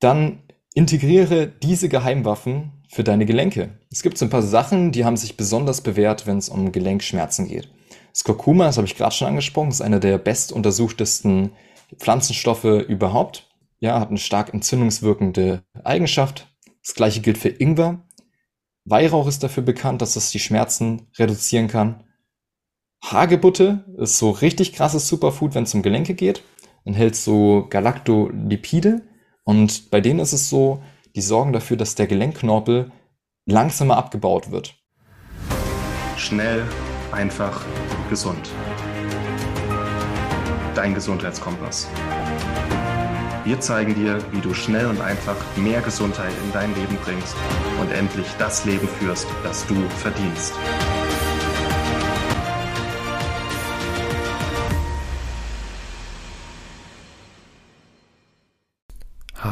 dann integriere diese Geheimwaffen für deine Gelenke. Es gibt so ein paar Sachen, die haben sich besonders bewährt, wenn es um Gelenkschmerzen geht. Das Kurkuma, das habe ich gerade schon angesprochen, ist einer der bestuntersuchtesten Pflanzenstoffe überhaupt. Ja, hat eine stark entzündungswirkende Eigenschaft. Das gleiche gilt für Ingwer. Weihrauch ist dafür bekannt, dass es die Schmerzen reduzieren kann. Hagebutte ist so richtig krasses Superfood, wenn es um Gelenke geht. Enthält so Galactolipide. Und bei denen ist es so, die sorgen dafür, dass der Gelenkknorpel langsamer abgebaut wird. Schnell, einfach, gesund. Dein Gesundheitskompass. Wir zeigen dir, wie du schnell und einfach mehr Gesundheit in dein Leben bringst und endlich das Leben führst, das du verdienst.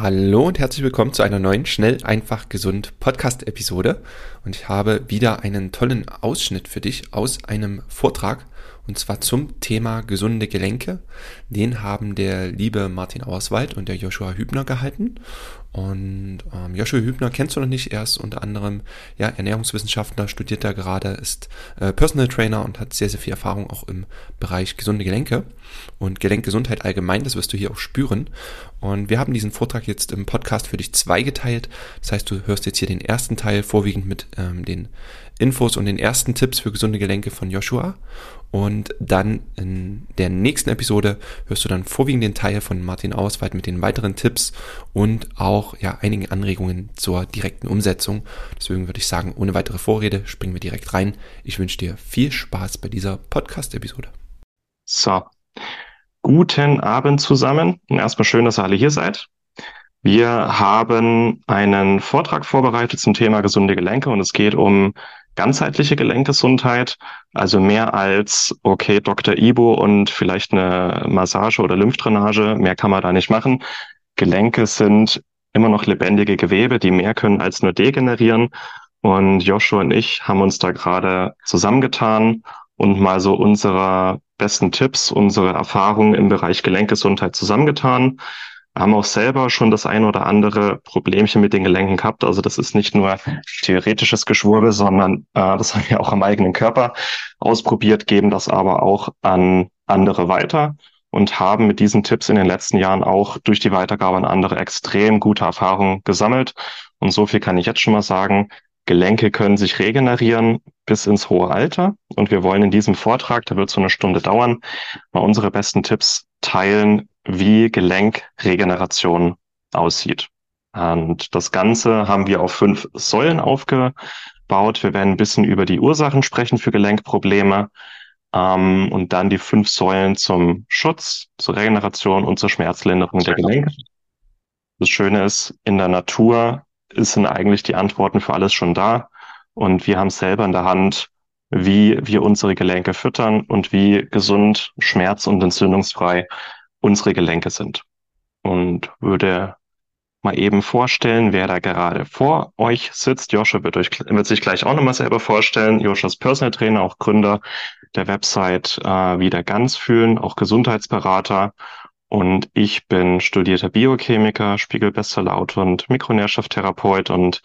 Hallo und herzlich willkommen zu einer neuen Schnell, einfach, gesund Podcast-Episode. Und ich habe wieder einen tollen Ausschnitt für dich aus einem Vortrag und zwar zum Thema gesunde Gelenke. Den haben der liebe Martin Auerswald und der Joshua Hübner gehalten. Und ähm, Joshua Hübner kennst du noch nicht. Er ist unter anderem ja, Ernährungswissenschaftler, studiert da gerade, ist äh, Personal Trainer und hat sehr, sehr viel Erfahrung auch im Bereich gesunde Gelenke und Gelenkgesundheit allgemein. Das wirst du hier auch spüren. Und wir haben diesen Vortrag jetzt im Podcast für dich zweigeteilt. Das heißt, du hörst jetzt hier den ersten Teil vorwiegend mit ähm, den Infos und den ersten Tipps für gesunde Gelenke von Joshua. Und dann in der nächsten Episode hörst du dann vorwiegend den Teil von Martin Ausweit mit den weiteren Tipps und auch ja einigen Anregungen zur direkten Umsetzung. Deswegen würde ich sagen, ohne weitere Vorrede springen wir direkt rein. Ich wünsche dir viel Spaß bei dieser Podcast-Episode. So, guten Abend zusammen. Erstmal schön, dass ihr alle hier seid. Wir haben einen Vortrag vorbereitet zum Thema gesunde Gelenke und es geht um ganzheitliche Gelenkgesundheit, also mehr als, okay, Dr. Ibo und vielleicht eine Massage oder Lymphdrainage, mehr kann man da nicht machen. Gelenke sind immer noch lebendige Gewebe, die mehr können als nur degenerieren. Und Joshua und ich haben uns da gerade zusammengetan und mal so unsere besten Tipps, unsere Erfahrungen im Bereich Gelenkgesundheit zusammengetan haben auch selber schon das ein oder andere Problemchen mit den Gelenken gehabt. Also das ist nicht nur theoretisches Geschwurbel, sondern äh, das haben wir auch am eigenen Körper ausprobiert, geben das aber auch an andere weiter und haben mit diesen Tipps in den letzten Jahren auch durch die Weitergabe an andere extrem gute Erfahrungen gesammelt. Und so viel kann ich jetzt schon mal sagen. Gelenke können sich regenerieren bis ins hohe Alter. Und wir wollen in diesem Vortrag, der wird so eine Stunde dauern, mal unsere besten Tipps teilen, wie Gelenkregeneration aussieht. Und das Ganze haben wir auf fünf Säulen aufgebaut. Wir werden ein bisschen über die Ursachen sprechen für Gelenkprobleme ähm, und dann die fünf Säulen zum Schutz, zur Regeneration und zur Schmerzlinderung der Gelenke. Das Schöne ist, in der Natur sind eigentlich die Antworten für alles schon da und wir haben selber in der Hand, wie wir unsere Gelenke füttern und wie gesund, schmerz- und entzündungsfrei unsere Gelenke sind. Und würde mal eben vorstellen, wer da gerade vor euch sitzt. Joscha wird, euch, wird sich gleich auch nochmal selber vorstellen. Joscha ist Personal Trainer, auch Gründer der Website äh, Wieder ganz fühlen, auch Gesundheitsberater. Und ich bin studierter Biochemiker, Spiegelbestsellerautor und Mikronährstofftherapeut und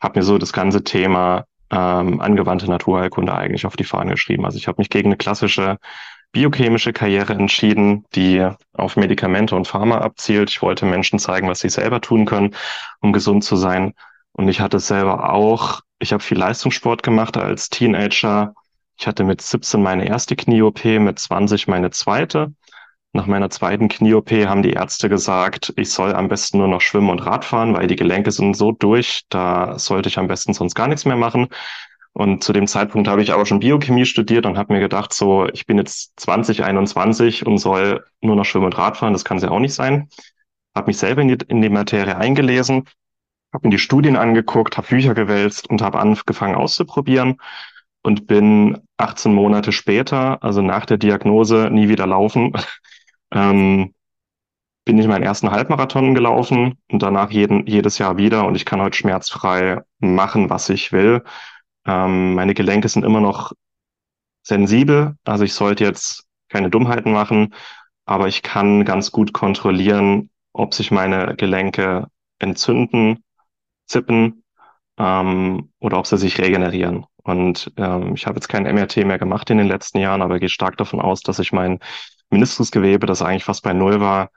habe mir so das ganze Thema ähm, angewandte Naturheilkunde eigentlich auf die Fahne geschrieben. Also ich habe mich gegen eine klassische biochemische Karriere entschieden, die auf Medikamente und Pharma abzielt. Ich wollte Menschen zeigen, was sie selber tun können, um gesund zu sein. Und ich hatte selber auch, ich habe viel Leistungssport gemacht als Teenager. Ich hatte mit 17 meine erste Knie-OP, mit 20 meine zweite. Nach meiner zweiten Knie-OP haben die Ärzte gesagt, ich soll am besten nur noch schwimmen und Radfahren, weil die Gelenke sind so durch, da sollte ich am besten sonst gar nichts mehr machen. Und zu dem Zeitpunkt habe ich aber schon Biochemie studiert und habe mir gedacht, so, ich bin jetzt 2021 und soll nur noch Schwimmen und Radfahren, das kann es ja auch nicht sein. Habe mich selber in die, in die Materie eingelesen, habe mir die Studien angeguckt, habe Bücher gewälzt und habe angefangen auszuprobieren und bin 18 Monate später, also nach der Diagnose, nie wieder laufen, ähm, bin ich meinen ersten Halbmarathon gelaufen und danach jeden, jedes Jahr wieder und ich kann heute schmerzfrei machen, was ich will. Ähm, meine Gelenke sind immer noch sensibel, also ich sollte jetzt keine Dummheiten machen, aber ich kann ganz gut kontrollieren, ob sich meine Gelenke entzünden, zippen ähm, oder ob sie sich regenerieren. Und ähm, ich habe jetzt kein MRT mehr gemacht in den letzten Jahren, aber gehe stark davon aus, dass ich mein Meniskusgewebe, das eigentlich fast bei Null war,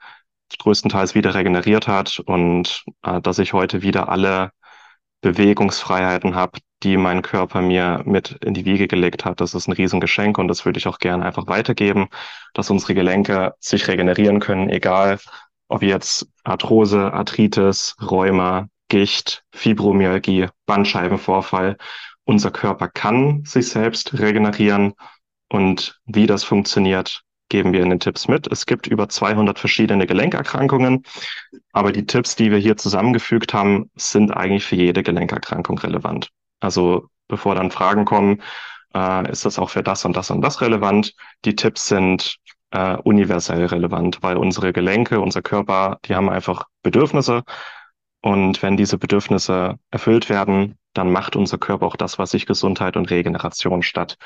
größtenteils wieder regeneriert hat und äh, dass ich heute wieder alle Bewegungsfreiheiten habe, die mein Körper mir mit in die Wiege gelegt hat. Das ist ein Riesengeschenk und das würde ich auch gerne einfach weitergeben, dass unsere Gelenke sich regenerieren können, egal ob jetzt Arthrose, Arthritis, Rheuma, Gicht, Fibromyalgie, Bandscheibenvorfall. Unser Körper kann sich selbst regenerieren und wie das funktioniert, geben wir in den Tipps mit. Es gibt über 200 verschiedene Gelenkerkrankungen, aber die Tipps, die wir hier zusammengefügt haben, sind eigentlich für jede Gelenkerkrankung relevant. Also bevor dann Fragen kommen, äh, ist das auch für das und das und das relevant? Die Tipps sind äh, universell relevant, weil unsere Gelenke, unser Körper, die haben einfach Bedürfnisse. Und wenn diese Bedürfnisse erfüllt werden, dann macht unser Körper auch das, was sich Gesundheit und Regeneration statt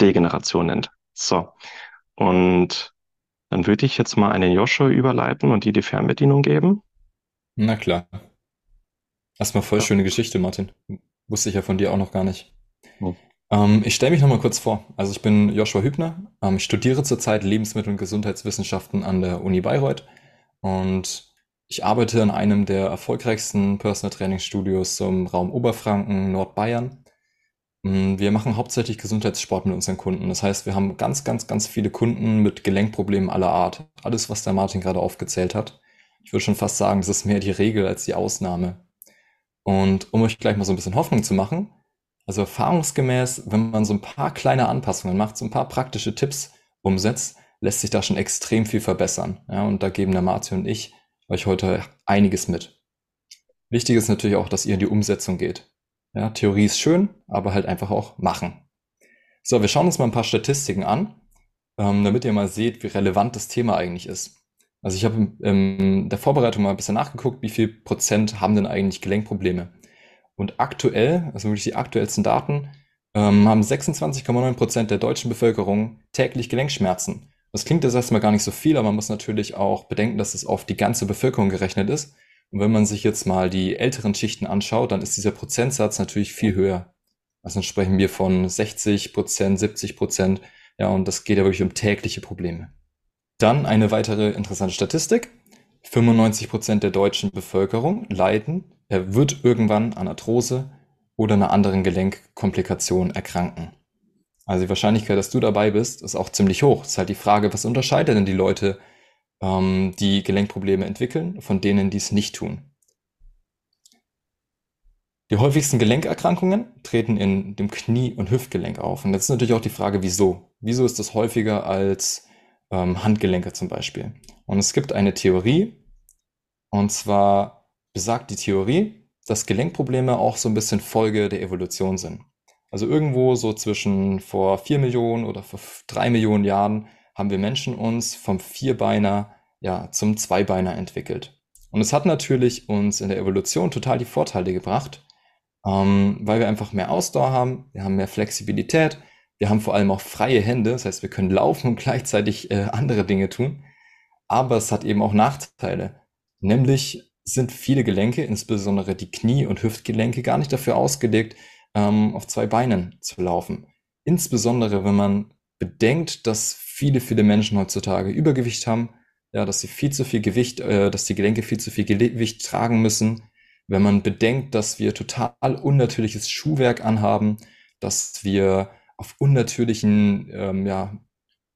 Degeneration nennt. So. Und dann würde ich jetzt mal einen Joshua überleiten und dir die Fernbedienung geben. Na klar. Erstmal voll schöne Geschichte, Martin. Wusste ich ja von dir auch noch gar nicht. Oh. Ähm, ich stelle mich nochmal kurz vor. Also ich bin Joshua Hübner. Ähm, ich studiere zurzeit Lebensmittel- und Gesundheitswissenschaften an der Uni Bayreuth. Und ich arbeite in einem der erfolgreichsten Personal Training Studios im Raum Oberfranken, Nordbayern. Mm, wir machen hauptsächlich Gesundheitssport mit unseren Kunden. Das heißt, wir haben ganz, ganz, ganz viele Kunden mit Gelenkproblemen aller Art. Alles, was der Martin gerade aufgezählt hat. Ich würde schon fast sagen, das ist mehr die Regel als die Ausnahme. Und um euch gleich mal so ein bisschen Hoffnung zu machen, also erfahrungsgemäß, wenn man so ein paar kleine Anpassungen macht, so ein paar praktische Tipps umsetzt, lässt sich da schon extrem viel verbessern. Ja, und da geben der Martin und ich euch heute einiges mit. Wichtig ist natürlich auch, dass ihr in die Umsetzung geht. Ja, Theorie ist schön, aber halt einfach auch machen. So, wir schauen uns mal ein paar Statistiken an, ähm, damit ihr mal seht, wie relevant das Thema eigentlich ist. Also ich habe in der Vorbereitung mal ein bisschen nachgeguckt, wie viel Prozent haben denn eigentlich Gelenkprobleme. Und aktuell, also wirklich die aktuellsten Daten, ähm, haben 26,9 Prozent der deutschen Bevölkerung täglich Gelenkschmerzen. Das klingt jetzt erstmal gar nicht so viel, aber man muss natürlich auch bedenken, dass es auf die ganze Bevölkerung gerechnet ist. Und wenn man sich jetzt mal die älteren Schichten anschaut, dann ist dieser Prozentsatz natürlich viel höher. Also dann sprechen wir von 60 Prozent, 70 Prozent. Ja, und das geht ja wirklich um tägliche Probleme. Dann eine weitere interessante Statistik. 95 Prozent der deutschen Bevölkerung leiden, er wird irgendwann an Arthrose oder einer anderen Gelenkkomplikation erkranken. Also die Wahrscheinlichkeit, dass du dabei bist, ist auch ziemlich hoch. Es ist halt die Frage, was unterscheidet denn die Leute, ähm, die Gelenkprobleme entwickeln, von denen die es nicht tun. Die häufigsten Gelenkerkrankungen treten in dem Knie- und Hüftgelenk auf. Und jetzt ist natürlich auch die Frage, wieso? Wieso ist das häufiger als ähm, Handgelenke zum Beispiel? Und es gibt eine Theorie, und zwar besagt die Theorie, dass Gelenkprobleme auch so ein bisschen Folge der Evolution sind. Also irgendwo so zwischen vor vier Millionen oder vor drei Millionen Jahren haben wir Menschen uns vom Vierbeiner ja, zum Zweibeiner entwickelt. Und es hat natürlich uns in der Evolution total die Vorteile gebracht, ähm, weil wir einfach mehr Ausdauer haben, wir haben mehr Flexibilität, wir haben vor allem auch freie Hände, das heißt, wir können laufen und gleichzeitig äh, andere Dinge tun. Aber es hat eben auch Nachteile. Nämlich sind viele Gelenke, insbesondere die Knie- und Hüftgelenke, gar nicht dafür ausgelegt, ähm, auf zwei Beinen zu laufen. Insbesondere wenn man bedenkt, dass viele, viele Menschen heutzutage Übergewicht haben, ja, dass sie viel zu viel Gewicht, äh, dass die Gelenke viel zu viel Gewicht tragen müssen. Wenn man bedenkt, dass wir total unnatürliches Schuhwerk anhaben, dass wir auf unnatürlichen ähm, ja,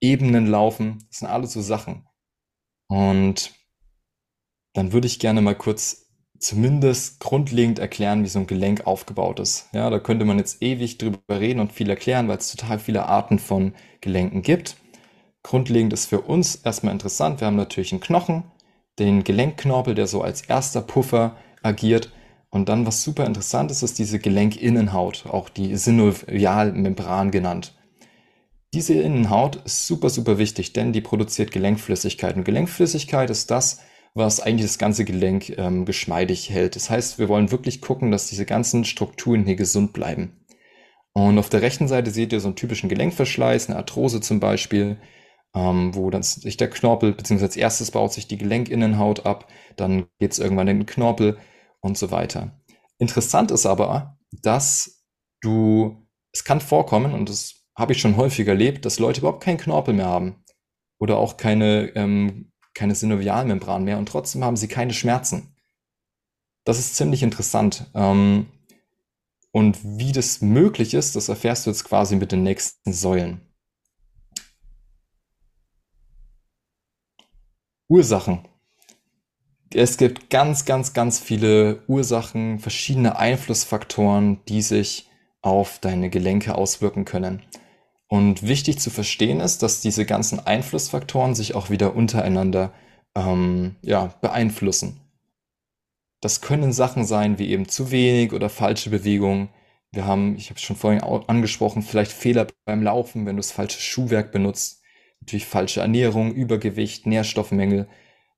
Ebenen laufen, das sind alles so Sachen. Und dann würde ich gerne mal kurz zumindest grundlegend erklären, wie so ein Gelenk aufgebaut ist. Ja, da könnte man jetzt ewig drüber reden und viel erklären, weil es total viele Arten von Gelenken gibt. Grundlegend ist für uns erstmal interessant, wir haben natürlich einen Knochen, den Gelenkknorpel, der so als erster Puffer agiert. Und dann, was super interessant ist, ist diese Gelenkinnenhaut, auch die Synovialmembran genannt. Diese Innenhaut ist super, super wichtig, denn die produziert Gelenkflüssigkeit. Und Gelenkflüssigkeit ist das, was eigentlich das ganze Gelenk ähm, geschmeidig hält. Das heißt, wir wollen wirklich gucken, dass diese ganzen Strukturen hier gesund bleiben. Und auf der rechten Seite seht ihr so einen typischen Gelenkverschleiß, eine Arthrose zum Beispiel, ähm, wo dann sich der Knorpel, beziehungsweise als erstes baut sich die Gelenkinnenhaut ab, dann geht es irgendwann in den Knorpel und so weiter. Interessant ist aber, dass du, es kann vorkommen, und das habe ich schon häufig erlebt, dass Leute überhaupt keinen Knorpel mehr haben oder auch keine, ähm, keine Synovialmembran mehr und trotzdem haben sie keine Schmerzen. Das ist ziemlich interessant. Ähm, und wie das möglich ist, das erfährst du jetzt quasi mit den nächsten Säulen. Ursachen. Es gibt ganz, ganz, ganz viele Ursachen, verschiedene Einflussfaktoren, die sich auf deine Gelenke auswirken können. Und wichtig zu verstehen ist, dass diese ganzen Einflussfaktoren sich auch wieder untereinander ähm, ja, beeinflussen. Das können Sachen sein wie eben zu wenig oder falsche Bewegungen. Wir haben, ich habe es schon vorhin angesprochen, vielleicht Fehler beim Laufen, wenn du das falsche Schuhwerk benutzt. Natürlich falsche Ernährung, Übergewicht, Nährstoffmängel,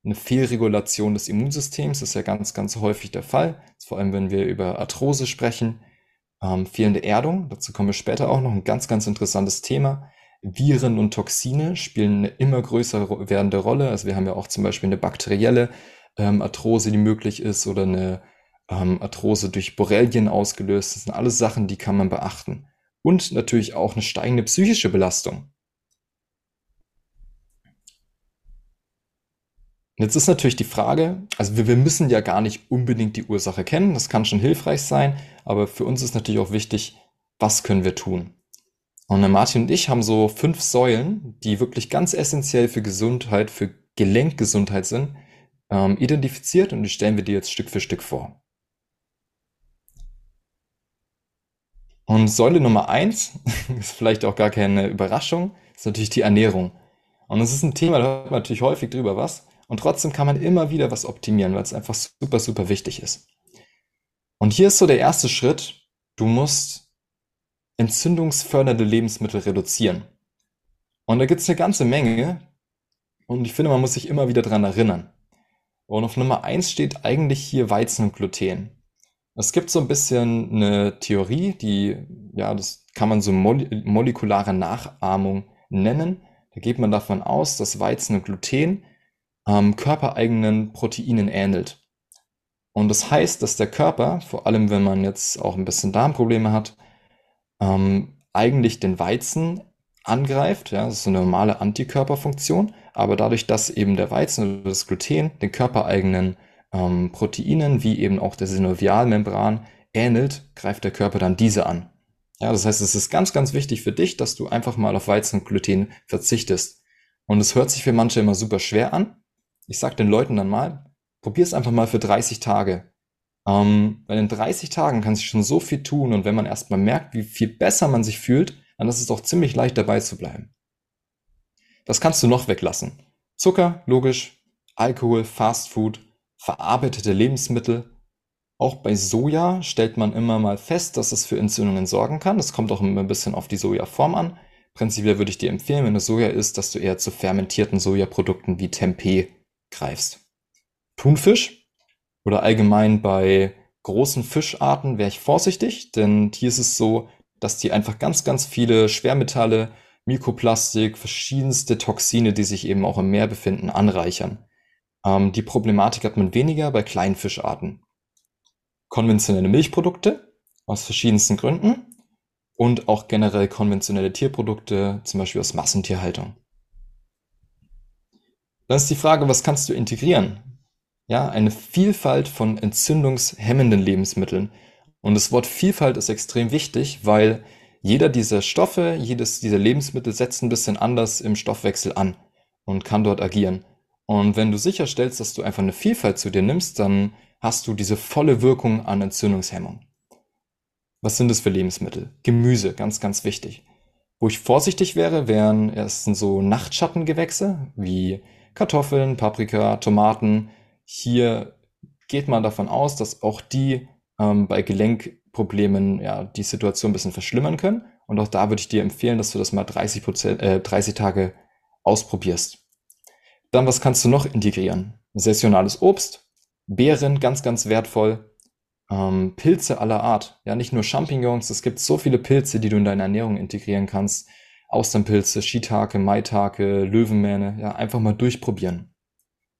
eine Fehlregulation des Immunsystems ist ja ganz, ganz häufig der Fall. Vor allem, wenn wir über Arthrose sprechen. Ähm, fehlende Erdung, dazu kommen wir später auch noch, ein ganz, ganz interessantes Thema. Viren und Toxine spielen eine immer größer werdende Rolle. Also wir haben ja auch zum Beispiel eine bakterielle ähm, Arthrose, die möglich ist, oder eine ähm, Arthrose durch Borrelien ausgelöst. Das sind alles Sachen, die kann man beachten. Und natürlich auch eine steigende psychische Belastung. Jetzt ist natürlich die Frage, also wir, wir, müssen ja gar nicht unbedingt die Ursache kennen, das kann schon hilfreich sein, aber für uns ist natürlich auch wichtig, was können wir tun? Und Martin und ich haben so fünf Säulen, die wirklich ganz essentiell für Gesundheit, für Gelenkgesundheit sind, ähm, identifiziert und die stellen wir dir jetzt Stück für Stück vor. Und Säule Nummer eins ist vielleicht auch gar keine Überraschung, ist natürlich die Ernährung. Und das ist ein Thema, da hört man natürlich häufig drüber was. Und trotzdem kann man immer wieder was optimieren, weil es einfach super, super wichtig ist. Und hier ist so der erste Schritt. Du musst entzündungsfördernde Lebensmittel reduzieren. Und da gibt es eine ganze Menge. Und ich finde, man muss sich immer wieder dran erinnern. Und auf Nummer eins steht eigentlich hier Weizen und Gluten. Es gibt so ein bisschen eine Theorie, die, ja, das kann man so molekulare Nachahmung nennen. Da geht man davon aus, dass Weizen und Gluten ähm, körpereigenen Proteinen ähnelt. Und das heißt, dass der Körper, vor allem wenn man jetzt auch ein bisschen Darmprobleme hat, ähm, eigentlich den Weizen angreift. Ja, das ist eine normale Antikörperfunktion. Aber dadurch, dass eben der Weizen oder das Gluten den körpereigenen ähm, Proteinen, wie eben auch der Synovialmembran, ähnelt, greift der Körper dann diese an. Ja, das heißt, es ist ganz, ganz wichtig für dich, dass du einfach mal auf Weizen und Gluten verzichtest. Und es hört sich für manche immer super schwer an. Ich sag den Leuten dann mal, probier es einfach mal für 30 Tage. Ähm, weil in 30 Tagen kann sich schon so viel tun und wenn man erstmal merkt, wie viel besser man sich fühlt, dann ist es auch ziemlich leicht dabei zu bleiben. Was kannst du noch weglassen? Zucker, logisch, Alkohol, Fastfood, verarbeitete Lebensmittel. Auch bei Soja stellt man immer mal fest, dass es für Entzündungen sorgen kann. Das kommt auch immer ein bisschen auf die Sojaform an. Prinzipiell würde ich dir empfehlen, wenn du Soja isst, dass du eher zu fermentierten Sojaprodukten wie Tempeh greifst. Thunfisch oder allgemein bei großen Fischarten wäre ich vorsichtig, denn hier ist es so, dass die einfach ganz, ganz viele Schwermetalle, Mikroplastik, verschiedenste Toxine, die sich eben auch im Meer befinden, anreichern. Ähm, die Problematik hat man weniger bei kleinen Fischarten. Konventionelle Milchprodukte aus verschiedensten Gründen und auch generell konventionelle Tierprodukte, zum Beispiel aus Massentierhaltung. Dann ist die Frage, was kannst du integrieren? Ja, eine Vielfalt von entzündungshemmenden Lebensmitteln. Und das Wort Vielfalt ist extrem wichtig, weil jeder dieser Stoffe, jedes dieser Lebensmittel setzt ein bisschen anders im Stoffwechsel an und kann dort agieren. Und wenn du sicherstellst, dass du einfach eine Vielfalt zu dir nimmst, dann hast du diese volle Wirkung an Entzündungshemmung. Was sind das für Lebensmittel? Gemüse, ganz, ganz wichtig. Wo ich vorsichtig wäre, wären erstens so Nachtschattengewächse wie Kartoffeln, Paprika, Tomaten. Hier geht man davon aus, dass auch die ähm, bei Gelenkproblemen ja, die Situation ein bisschen verschlimmern können. Und auch da würde ich dir empfehlen, dass du das mal 30, Prozent, äh, 30 Tage ausprobierst. Dann, was kannst du noch integrieren? Saisonales Obst, Beeren, ganz, ganz wertvoll. Ähm, Pilze aller Art. Ja, nicht nur Champignons, es gibt so viele Pilze, die du in deine Ernährung integrieren kannst. Austernpilze, Shiitake, Maitake, Löwenmähne. Ja, einfach mal durchprobieren.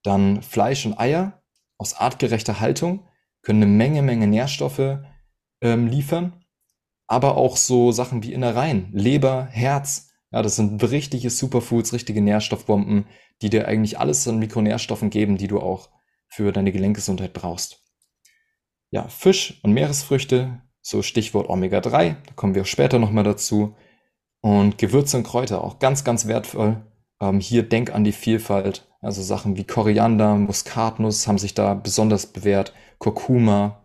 Dann Fleisch und Eier aus artgerechter Haltung. können eine Menge, Menge Nährstoffe ähm, liefern, aber auch so Sachen wie Innereien, Leber, Herz. Ja, das sind richtige Superfoods, richtige Nährstoffbomben, die dir eigentlich alles an Mikronährstoffen geben, die du auch für deine Gelenkgesundheit brauchst. Ja, Fisch und Meeresfrüchte, so Stichwort Omega-3, da kommen wir später nochmal dazu. Und Gewürze und Kräuter, auch ganz, ganz wertvoll. Ähm, hier denk an die Vielfalt. Also Sachen wie Koriander, Muskatnuss haben sich da besonders bewährt, Kurkuma.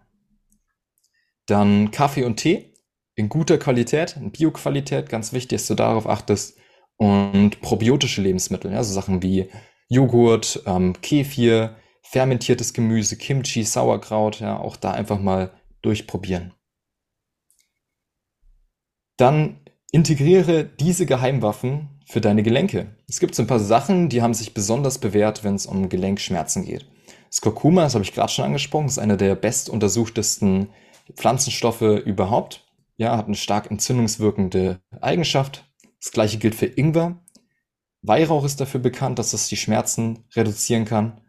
Dann Kaffee und Tee in guter Qualität, in Bioqualität, ganz wichtig, dass du darauf achtest. Und probiotische Lebensmittel, also Sachen wie Joghurt, ähm, Kefir, fermentiertes Gemüse, Kimchi, Sauerkraut, ja, auch da einfach mal durchprobieren. Dann integriere diese Geheimwaffen für deine Gelenke. Es gibt so ein paar Sachen, die haben sich besonders bewährt, wenn es um Gelenkschmerzen geht. Das Kurkuma, das habe ich gerade schon angesprochen, ist einer der bestuntersuchtesten Pflanzenstoffe überhaupt. Ja, hat eine stark entzündungswirkende Eigenschaft. Das gleiche gilt für Ingwer. Weihrauch ist dafür bekannt, dass es die Schmerzen reduzieren kann.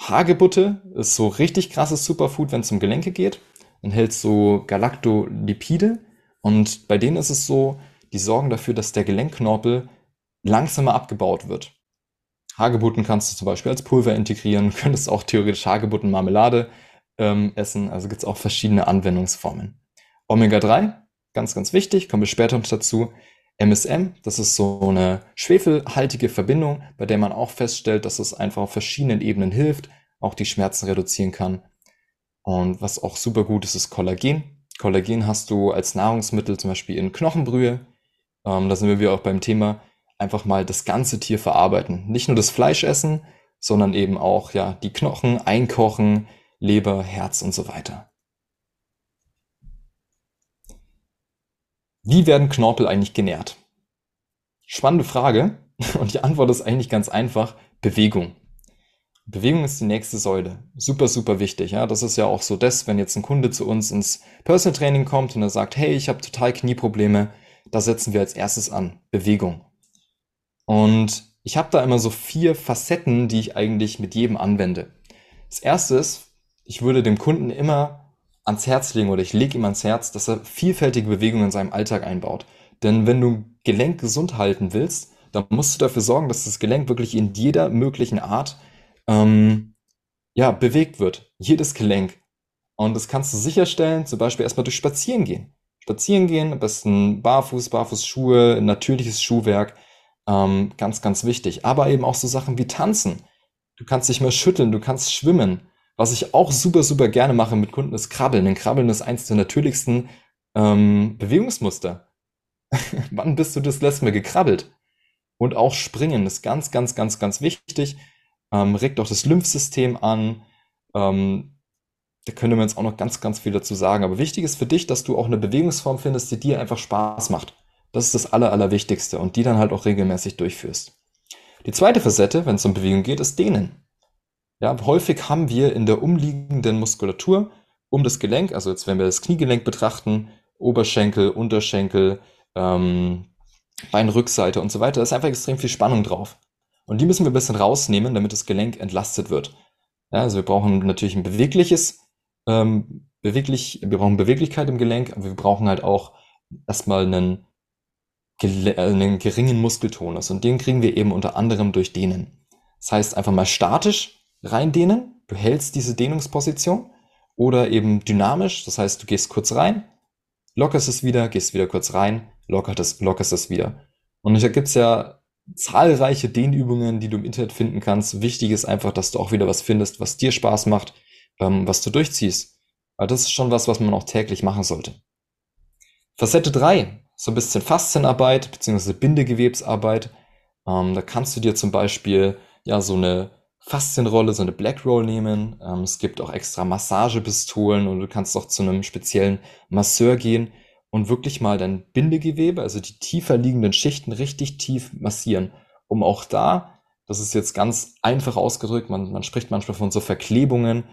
Hagebutte ist so richtig krasses Superfood, wenn es um Gelenke geht. Enthält so Galactolipide. Und bei denen ist es so, die sorgen dafür, dass der Gelenkknorpel langsamer abgebaut wird. Hagebutten kannst du zum Beispiel als Pulver integrieren, könntest auch theoretisch Hagebuttenmarmelade ähm, essen, also gibt es auch verschiedene Anwendungsformen. Omega-3, ganz, ganz wichtig, kommen wir später noch dazu. MSM, das ist so eine schwefelhaltige Verbindung, bei der man auch feststellt, dass es einfach auf verschiedenen Ebenen hilft, auch die Schmerzen reduzieren kann. Und was auch super gut ist, ist Kollagen. Kollagen hast du als Nahrungsmittel zum Beispiel in Knochenbrühe, ähm, da sind wir auch beim Thema einfach mal das ganze Tier verarbeiten. Nicht nur das Fleisch essen, sondern eben auch ja die Knochen einkochen, Leber, Herz und so weiter. Wie werden Knorpel eigentlich genährt? Spannende Frage und die Antwort ist eigentlich ganz einfach, Bewegung. Bewegung ist die nächste Säule. Super, super wichtig. Ja, das ist ja auch so das, wenn jetzt ein Kunde zu uns ins Personal Training kommt und er sagt, hey, ich habe total Knieprobleme, da setzen wir als erstes an. Bewegung. Und ich habe da immer so vier Facetten, die ich eigentlich mit jedem anwende. Das erste ist, ich würde dem Kunden immer ans Herz legen oder ich lege ihm ans Herz, dass er vielfältige Bewegungen in seinem Alltag einbaut. Denn wenn du Gelenk gesund halten willst, dann musst du dafür sorgen, dass das Gelenk wirklich in jeder möglichen Art ähm, ja, bewegt wird. Jedes Gelenk. Und das kannst du sicherstellen, zum Beispiel erstmal durch Spazieren gehen spazieren gehen, am besten barfuß, Barfußschuhe, natürliches Schuhwerk, ähm, ganz, ganz wichtig. Aber eben auch so Sachen wie tanzen. Du kannst dich mal schütteln, du kannst schwimmen. Was ich auch super, super gerne mache mit Kunden ist Krabbeln. Denn Krabbeln ist eins der natürlichsten ähm, Bewegungsmuster. Wann bist du das letzte Mal gekrabbelt? Und auch Springen ist ganz, ganz, ganz, ganz wichtig. Ähm, regt auch das Lymphsystem an. Ähm, da könnte man jetzt auch noch ganz, ganz viel dazu sagen. Aber wichtig ist für dich, dass du auch eine Bewegungsform findest, die dir einfach Spaß macht. Das ist das Aller, Allerwichtigste und die dann halt auch regelmäßig durchführst. Die zweite Facette, wenn es um Bewegung geht, ist Dehnen. Ja, häufig haben wir in der umliegenden Muskulatur um das Gelenk, also jetzt wenn wir das Kniegelenk betrachten, Oberschenkel, Unterschenkel, ähm, Beinrückseite und so weiter, da ist einfach extrem viel Spannung drauf. Und die müssen wir ein bisschen rausnehmen, damit das Gelenk entlastet wird. Ja, also wir brauchen natürlich ein bewegliches ähm, beweglich, wir brauchen Beweglichkeit im Gelenk, aber wir brauchen halt auch erstmal einen, äh, einen geringen Muskeltonus und den kriegen wir eben unter anderem durch Dehnen. Das heißt einfach mal statisch rein dehnen, du hältst diese Dehnungsposition oder eben dynamisch, das heißt du gehst kurz rein, lockerst es wieder, gehst wieder kurz rein, lockerst es, lockerst es wieder. Und da gibt's ja zahlreiche Dehnübungen, die du im Internet finden kannst. Wichtig ist einfach, dass du auch wieder was findest, was dir Spaß macht, ähm, was du durchziehst. Weil das ist schon was, was man auch täglich machen sollte. Facette 3, so ein bisschen Faszienarbeit bzw. Bindegewebsarbeit. Ähm, da kannst du dir zum Beispiel ja so eine Faszienrolle, so eine Black Roll nehmen. Ähm, es gibt auch extra Massagepistolen und du kannst auch zu einem speziellen Masseur gehen und wirklich mal dein Bindegewebe, also die tiefer liegenden Schichten richtig tief massieren, um auch da, das ist jetzt ganz einfach ausgedrückt, man, man spricht manchmal von so Verklebungen,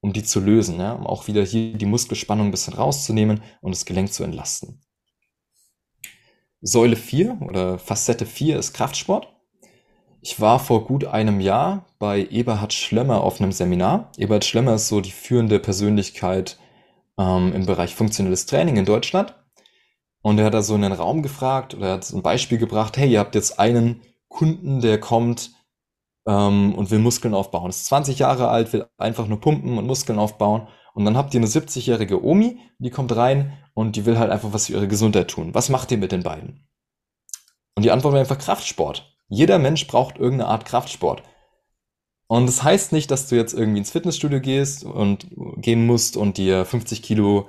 um die zu lösen, ja? um auch wieder hier die Muskelspannung ein bisschen rauszunehmen und das Gelenk zu entlasten. Säule 4 oder Facette 4 ist Kraftsport. Ich war vor gut einem Jahr bei Eberhard Schlemmer auf einem Seminar. Eberhard Schlemmer ist so die führende Persönlichkeit ähm, im Bereich funktionelles Training in Deutschland. Und er hat da so in den Raum gefragt oder hat so ein Beispiel gebracht, hey, ihr habt jetzt einen Kunden, der kommt ähm, und will Muskeln aufbauen. Ist 20 Jahre alt, will einfach nur pumpen und Muskeln aufbauen. Und dann habt ihr eine 70-jährige Omi, die kommt rein und die will halt einfach was für ihre Gesundheit tun. Was macht ihr mit den beiden? Und die Antwort war einfach Kraftsport. Jeder Mensch braucht irgendeine Art Kraftsport. Und das heißt nicht, dass du jetzt irgendwie ins Fitnessstudio gehst und gehen musst und dir 50 Kilo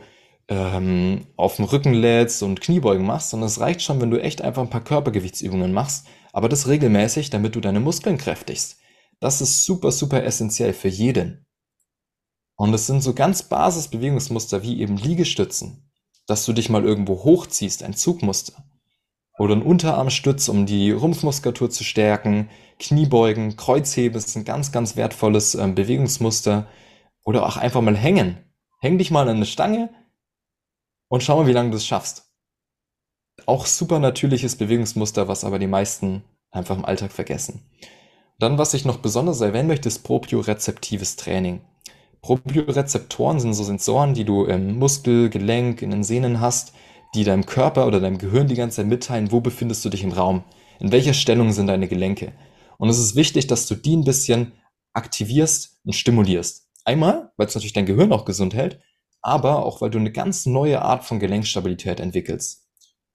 ähm, auf dem Rücken lädst und Kniebeugen machst, sondern es reicht schon, wenn du echt einfach ein paar Körpergewichtsübungen machst, aber das regelmäßig, damit du deine Muskeln kräftigst. Das ist super, super essentiell für jeden. Und es sind so ganz Basisbewegungsmuster wie eben Liegestützen, dass du dich mal irgendwo hochziehst, ein Zugmuster. Oder ein Unterarmstütz, um die Rumpfmuskulatur zu stärken. Kniebeugen, Kreuzheben ist ein ganz, ganz wertvolles ähm, Bewegungsmuster. Oder auch einfach mal hängen. Häng dich mal an eine Stange und schau mal, wie lange du es schaffst. Auch super natürliches Bewegungsmuster, was aber die meisten einfach im Alltag vergessen. Dann, was ich noch besonders erwähnen möchte, ist propriorezeptives Training. Propriorezeptoren sind so Sensoren, die du im Muskel, Gelenk, in den Sehnen hast, die deinem Körper oder deinem Gehirn die ganze Zeit mitteilen, wo befindest du dich im Raum, in welcher Stellung sind deine Gelenke. Und es ist wichtig, dass du die ein bisschen aktivierst und stimulierst. Einmal, weil es natürlich dein Gehirn auch gesund hält, aber auch weil du eine ganz neue Art von Gelenkstabilität entwickelst.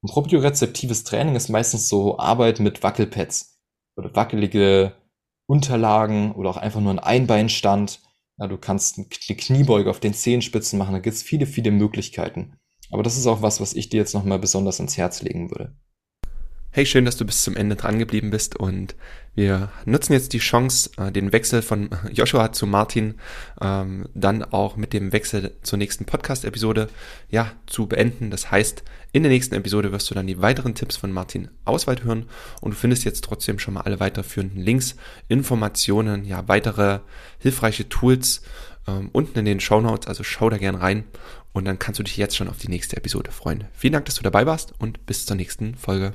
Ein propriorezeptives Training ist meistens so Arbeit mit Wackelpads oder wackelige Unterlagen oder auch einfach nur ein Einbeinstand. Ja, du kannst eine Kniebeuge auf den Zehenspitzen machen, da gibt es viele, viele Möglichkeiten. Aber das ist auch was, was ich dir jetzt nochmal besonders ans Herz legen würde. Hey, schön, dass du bis zum Ende dran geblieben bist und wir nutzen jetzt die Chance, äh, den Wechsel von Joshua zu Martin ähm, dann auch mit dem Wechsel zur nächsten Podcast-Episode ja zu beenden. Das heißt, in der nächsten Episode wirst du dann die weiteren Tipps von Martin Auswald hören und du findest jetzt trotzdem schon mal alle weiterführenden Links, Informationen, ja weitere hilfreiche Tools ähm, unten in den Show Notes. Also schau da gern rein und dann kannst du dich jetzt schon auf die nächste Episode freuen. Vielen Dank, dass du dabei warst und bis zur nächsten Folge.